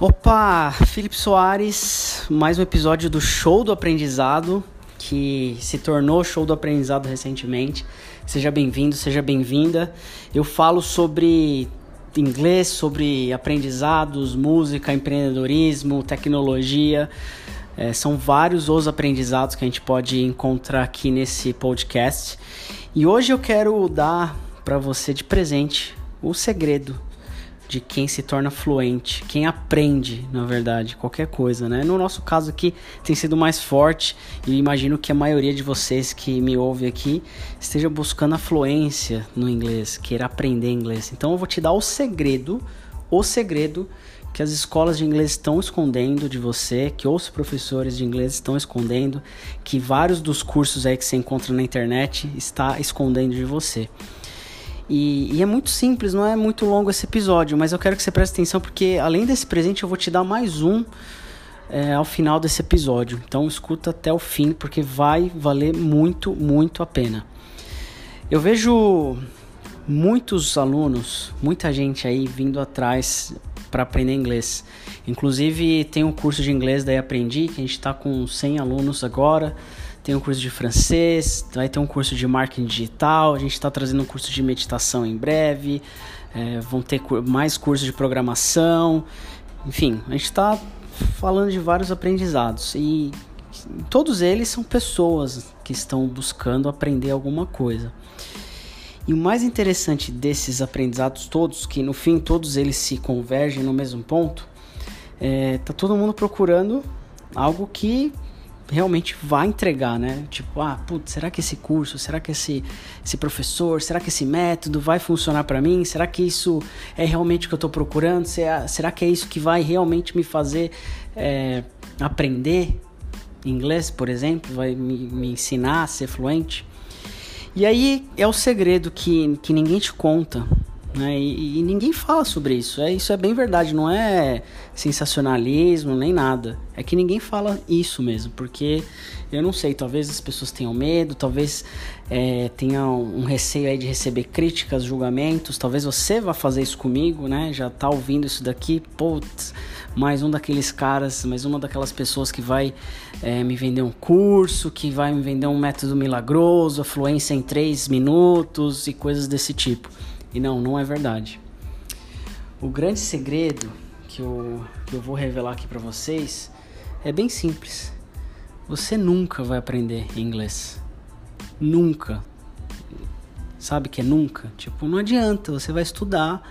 Opa, Felipe Soares, mais um episódio do Show do Aprendizado, que se tornou Show do Aprendizado recentemente. Seja bem-vindo, seja bem-vinda. Eu falo sobre inglês, sobre aprendizados, música, empreendedorismo, tecnologia. É, são vários os aprendizados que a gente pode encontrar aqui nesse podcast. E hoje eu quero dar para você de presente o segredo de quem se torna fluente, quem aprende, na verdade, qualquer coisa, né? No nosso caso aqui tem sido mais forte e imagino que a maioria de vocês que me ouve aqui esteja buscando a fluência no inglês, queira aprender inglês. Então eu vou te dar o segredo, o segredo que as escolas de inglês estão escondendo de você, que os professores de inglês estão escondendo, que vários dos cursos aí que você encontra na internet está escondendo de você. E, e, é muito simples, não é muito longo esse episódio, mas eu quero que você preste atenção porque além desse presente eu vou te dar mais um é, ao final desse episódio. Então escuta até o fim porque vai valer muito, muito a pena. Eu vejo muitos alunos, muita gente aí vindo atrás para aprender inglês. Inclusive tem um curso de inglês daí aprendi que a gente está com 100 alunos agora tem um curso de francês, vai ter um curso de marketing digital, a gente está trazendo um curso de meditação em breve, é, vão ter mais cursos de programação, enfim, a gente está falando de vários aprendizados e todos eles são pessoas que estão buscando aprender alguma coisa. E o mais interessante desses aprendizados todos, que no fim todos eles se convergem no mesmo ponto, é, tá todo mundo procurando algo que realmente vai entregar, né? Tipo, ah, putz, será que esse curso, será que esse, esse professor, será que esse método vai funcionar para mim? Será que isso é realmente o que eu estou procurando? Será que é isso que vai realmente me fazer é, aprender inglês, por exemplo? Vai me, me ensinar a ser fluente? E aí é o segredo que, que ninguém te conta, né? E, e, ninguém fala sobre isso. É, isso é bem verdade, não é sensacionalismo nem nada. É que ninguém fala isso mesmo, porque eu não sei, talvez as pessoas tenham medo, talvez é, tenham um receio aí de receber críticas, julgamentos. Talvez você vá fazer isso comigo, né? Já tá ouvindo isso daqui, putz, mais um daqueles caras, mais uma daquelas pessoas que vai é, me vender um curso, que vai me vender um método milagroso, a fluência em três minutos e coisas desse tipo. E não, não é verdade. O grande segredo que eu, que eu vou revelar aqui para vocês é bem simples. Você nunca vai aprender inglês. Nunca. Sabe que é nunca? Tipo, não adianta, você vai estudar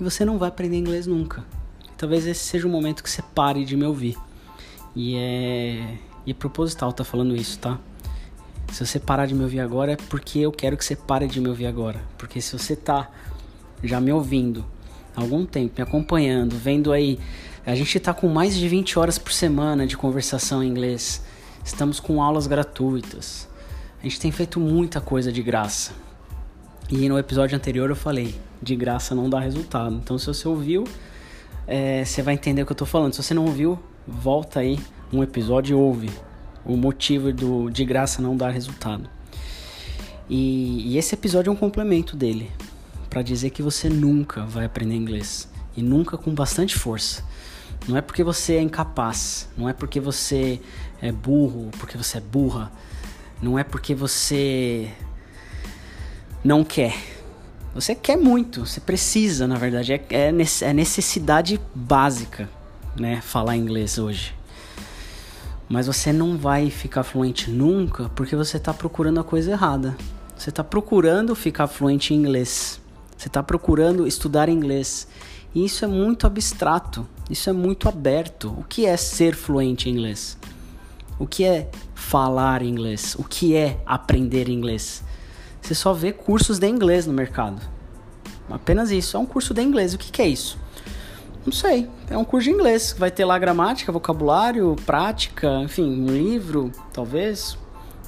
e você não vai aprender inglês nunca. Talvez esse seja o momento que você pare de me ouvir. E é, e é proposital tá falando isso, tá? Se você parar de me ouvir agora é porque eu quero que você pare de me ouvir agora. Porque se você tá já me ouvindo há algum tempo, me acompanhando, vendo aí, a gente tá com mais de 20 horas por semana de conversação em inglês. Estamos com aulas gratuitas. A gente tem feito muita coisa de graça. E no episódio anterior eu falei, de graça não dá resultado. Então se você ouviu, é, você vai entender o que eu tô falando. Se você não ouviu, volta aí um episódio e ouve o motivo do de graça não dar resultado. E, e esse episódio é um complemento dele, para dizer que você nunca vai aprender inglês e nunca com bastante força. Não é porque você é incapaz, não é porque você é burro, porque você é burra, não é porque você não quer. Você quer muito, você precisa, na verdade, é, é, é necessidade básica, né? Falar inglês hoje. Mas você não vai ficar fluente nunca porque você está procurando a coisa errada. Você está procurando ficar fluente em inglês. Você está procurando estudar inglês. E isso é muito abstrato. Isso é muito aberto. O que é ser fluente em inglês? O que é falar inglês? O que é aprender inglês? Você só vê cursos de inglês no mercado. Apenas isso. É um curso de inglês. O que, que é isso? Não sei. É um curso de inglês. Vai ter lá gramática, vocabulário, prática, enfim, um livro, talvez,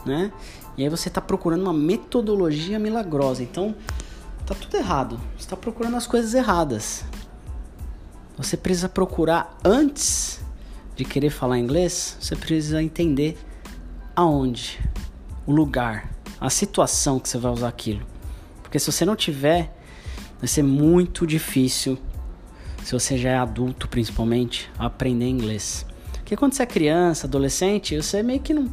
né? E aí você está procurando uma metodologia milagrosa. Então, tá tudo errado. Você está procurando as coisas erradas. Você precisa procurar antes de querer falar inglês, você precisa entender aonde, o lugar, a situação que você vai usar aquilo. Porque se você não tiver, vai ser muito difícil se você já é adulto principalmente, aprender inglês. Porque quando você é criança, adolescente, você meio que não.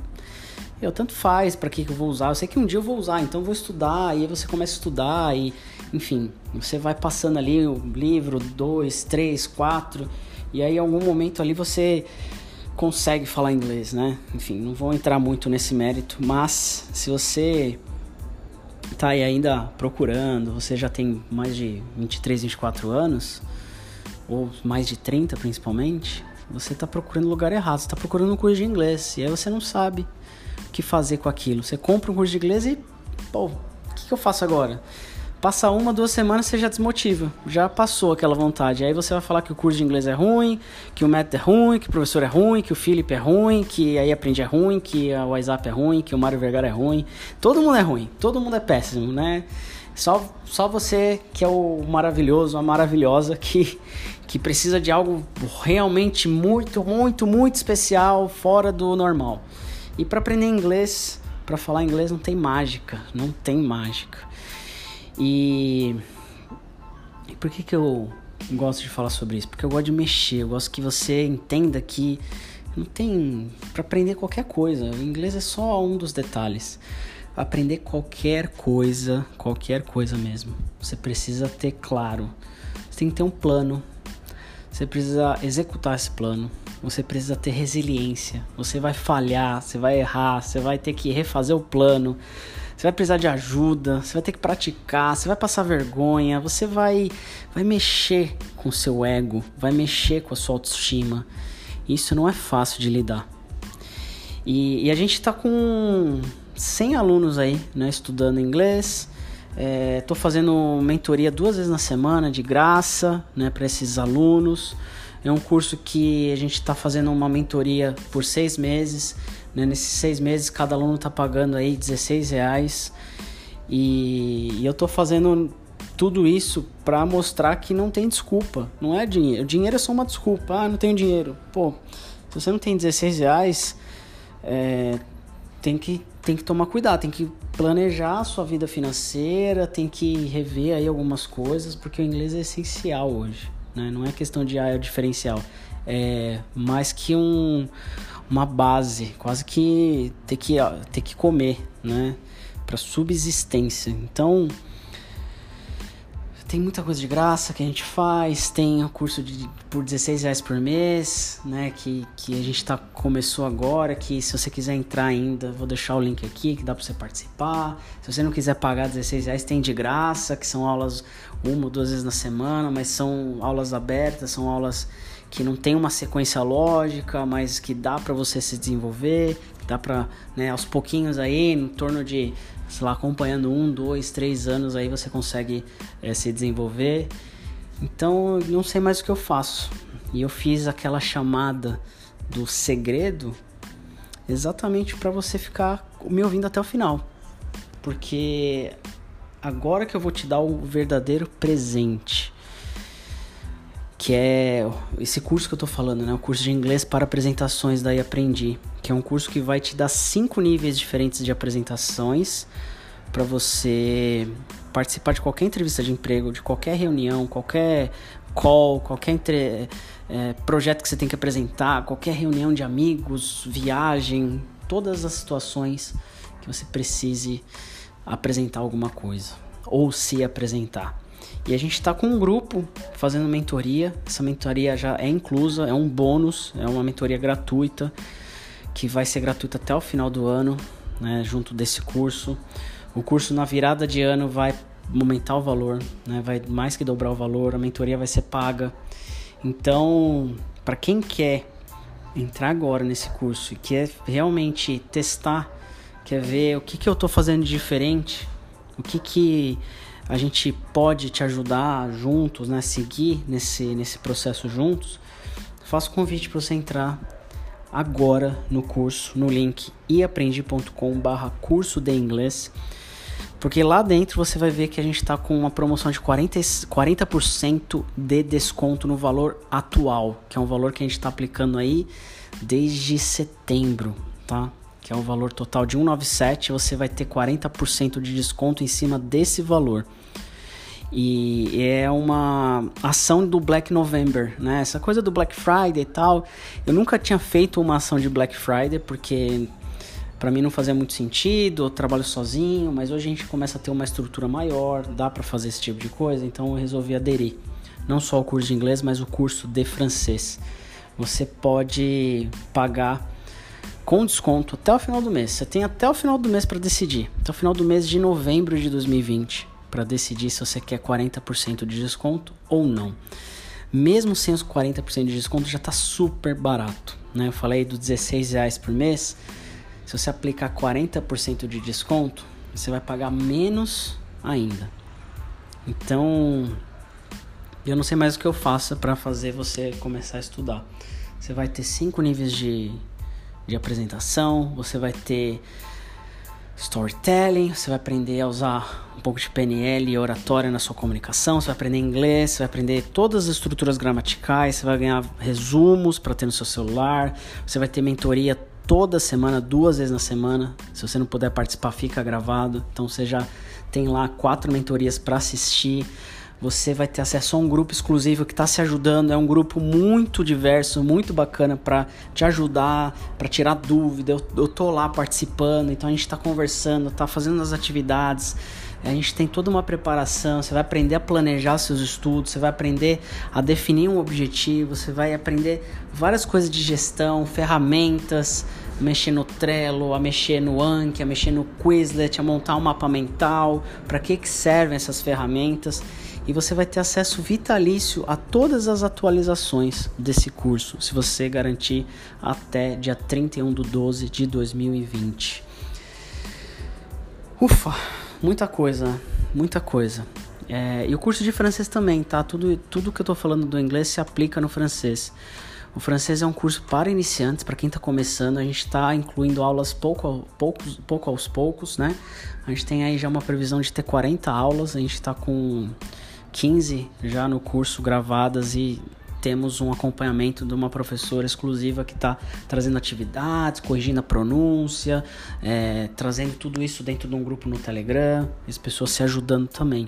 Eu tanto faz para que, que eu vou usar. Eu sei que um dia eu vou usar, então eu vou estudar. E aí você começa a estudar e, enfim, você vai passando ali o livro, dois, três, quatro. E aí, em algum momento ali, você consegue falar inglês, né? Enfim, não vou entrar muito nesse mérito, mas se você tá aí ainda procurando, você já tem mais de 23, 24 anos, ou mais de 30 principalmente, você está procurando o lugar errado, você está procurando um curso de inglês, e aí você não sabe o que fazer com aquilo. Você compra um curso de inglês e, pô, o que, que eu faço agora? Passa uma, duas semanas, você já desmotiva. Já passou aquela vontade. Aí você vai falar que o curso de inglês é ruim, que o método é ruim, que o professor é ruim, que o Felipe é ruim, que aí aprende é ruim, que o WhatsApp é ruim, que o Mário Vergara é ruim. Todo mundo é ruim, todo mundo é péssimo, né? Só, só você que é o maravilhoso, a maravilhosa, que, que precisa de algo realmente muito, muito, muito especial, fora do normal. E para aprender inglês, para falar inglês, não tem mágica, não tem mágica. E, e por que, que eu gosto de falar sobre isso? Porque eu gosto de mexer, eu gosto que você entenda que não tem para aprender qualquer coisa. O inglês é só um dos detalhes. Aprender qualquer coisa, qualquer coisa mesmo. Você precisa ter claro. Você tem que ter um plano. Você precisa executar esse plano. Você precisa ter resiliência. Você vai falhar, você vai errar, você vai ter que refazer o plano. Você vai precisar de ajuda, você vai ter que praticar, você vai passar vergonha, você vai vai mexer com seu ego, vai mexer com a sua autoestima. Isso não é fácil de lidar. E, e a gente está com 100 alunos aí, né, estudando inglês. Estou é, fazendo mentoria duas vezes na semana, de graça, né, para esses alunos. É um curso que a gente está fazendo uma mentoria por seis meses. Né? Nesses seis meses, cada aluno está pagando aí 16 reais. E, e eu estou fazendo tudo isso para mostrar que não tem desculpa. Não é dinheiro. Dinheiro é só uma desculpa. Ah, não tenho dinheiro. Pô, se você não tem 16 reais, é, tem, que, tem que tomar cuidado. Tem que planejar a sua vida financeira. Tem que rever aí algumas coisas. Porque o inglês é essencial hoje. Né? Não é questão de ah, é o diferencial. É mais que um uma base, quase que ter que, ter que comer, né? Para subsistência. Então, tem muita coisa de graça que a gente faz, tem o curso de, por 16 reais por mês, né? Que, que a gente tá, começou agora, que se você quiser entrar ainda, vou deixar o link aqui que dá para você participar. Se você não quiser pagar 16 reais, tem de graça, que são aulas uma ou duas vezes na semana, mas são aulas abertas, são aulas que não tem uma sequência lógica, mas que dá para você se desenvolver, dá para, né, aos pouquinhos aí, em torno de, sei lá, acompanhando um, dois, três anos aí você consegue é, se desenvolver. Então, não sei mais o que eu faço. E eu fiz aquela chamada do segredo exatamente para você ficar me ouvindo até o final. Porque agora que eu vou te dar o verdadeiro presente que é esse curso que eu tô falando, né? O curso de inglês para apresentações daí aprendi, que é um curso que vai te dar cinco níveis diferentes de apresentações para você participar de qualquer entrevista de emprego, de qualquer reunião, qualquer call, qualquer entre, é, projeto que você tem que apresentar, qualquer reunião de amigos, viagem, todas as situações que você precise apresentar alguma coisa ou se apresentar. E a gente está com um grupo fazendo mentoria. Essa mentoria já é inclusa, é um bônus, é uma mentoria gratuita que vai ser gratuita até o final do ano, né, junto desse curso. O curso na virada de ano vai aumentar o valor, né, vai mais que dobrar o valor, a mentoria vai ser paga. Então, para quem quer entrar agora nesse curso e quer realmente testar, quer ver o que, que eu estou fazendo de diferente, o que, que a gente pode te ajudar juntos, né? Seguir nesse, nesse processo juntos, faço convite para você entrar agora no curso, no link iaprendi.com barra curso de inglês. Porque lá dentro você vai ver que a gente está com uma promoção de 40%, 40 de desconto no valor atual, que é um valor que a gente está aplicando aí desde setembro, tá? Que é o valor total de 197, você vai ter 40% de desconto em cima desse valor. E é uma ação do Black November, né? Essa coisa do Black Friday e tal. Eu nunca tinha feito uma ação de Black Friday porque para mim não fazia muito sentido, eu trabalho sozinho, mas hoje a gente começa a ter uma estrutura maior, dá para fazer esse tipo de coisa, então eu resolvi aderir. Não só o curso de inglês, mas o curso de francês. Você pode pagar com desconto até o final do mês. Você tem até o final do mês para decidir. Até o final do mês de novembro de 2020 para decidir se você quer 40% de desconto ou não. Mesmo sem os 40% de desconto já está super barato. Né? Eu falei dos 16 reais por mês. Se você aplicar 40% de desconto, você vai pagar menos ainda. Então, eu não sei mais o que eu faça para fazer você começar a estudar. Você vai ter cinco níveis de, de apresentação, você vai ter storytelling, você vai aprender a usar um pouco de PNL e oratória na sua comunicação, você vai aprender inglês, você vai aprender todas as estruturas gramaticais, você vai ganhar resumos para ter no seu celular, você vai ter mentoria toda semana, duas vezes na semana. Se você não puder participar, fica gravado. Então você já tem lá quatro mentorias para assistir. Você vai ter acesso a um grupo exclusivo que está se ajudando. É um grupo muito diverso, muito bacana para te ajudar, para tirar dúvida. Eu, eu tô lá participando, então a gente está conversando, está fazendo as atividades. A gente tem toda uma preparação, você vai aprender a planejar seus estudos, você vai aprender a definir um objetivo, você vai aprender várias coisas de gestão, ferramentas, mexer no Trello, a mexer no Anki, a mexer no Quizlet, a montar um mapa mental, para que, que servem essas ferramentas. E você vai ter acesso vitalício a todas as atualizações desse curso, se você garantir até dia 31 de 12 de 2020. Ufa! muita coisa, muita coisa. É, e o curso de francês também, tá? Tudo, tudo que eu tô falando do inglês se aplica no francês. O francês é um curso para iniciantes, para quem está começando. A gente está incluindo aulas pouco, pouco, pouco aos poucos, né? A gente tem aí já uma previsão de ter 40 aulas. A gente está com 15 já no curso gravadas e temos um acompanhamento de uma professora exclusiva que está trazendo atividades, corrigindo a pronúncia, é, trazendo tudo isso dentro de um grupo no Telegram, as pessoas se ajudando também.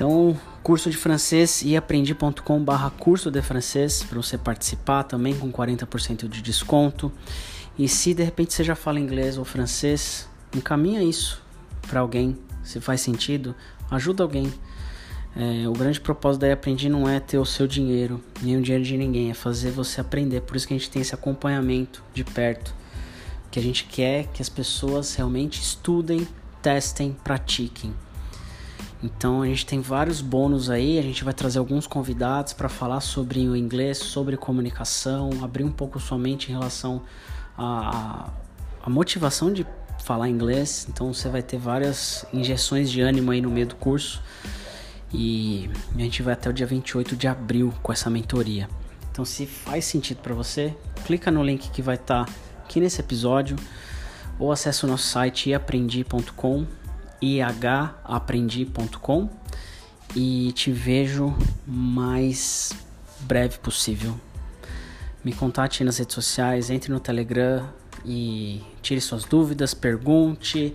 Então, curso de francês e aprendi.com barra curso de francês para você participar também com 40% de desconto. E se de repente você já fala inglês ou francês, encaminha isso para alguém, se faz sentido, ajuda alguém. É, o grande propósito da Aprendi não é ter o seu dinheiro, nem o dinheiro de ninguém, é fazer você aprender. Por isso que a gente tem esse acompanhamento de perto, que a gente quer que as pessoas realmente estudem, testem, pratiquem. Então a gente tem vários bônus aí, a gente vai trazer alguns convidados para falar sobre o inglês, sobre comunicação, abrir um pouco sua mente em relação à, motivação de falar inglês. Então você vai ter várias injeções de ânimo aí no meio do curso. E a gente vai até o dia 28 de abril com essa mentoria. Então, se faz sentido para você, clica no link que vai estar tá aqui nesse episódio ou acesse o nosso site iaprendi.com, ihaprendi.com e te vejo mais breve possível. Me contate nas redes sociais, entre no Telegram e tire suas dúvidas, pergunte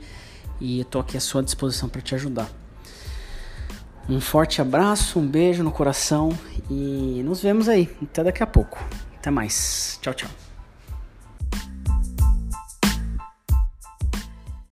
e eu tô aqui à sua disposição para te ajudar. Um forte abraço, um beijo no coração e nos vemos aí. Até daqui a pouco. Até mais. Tchau, tchau.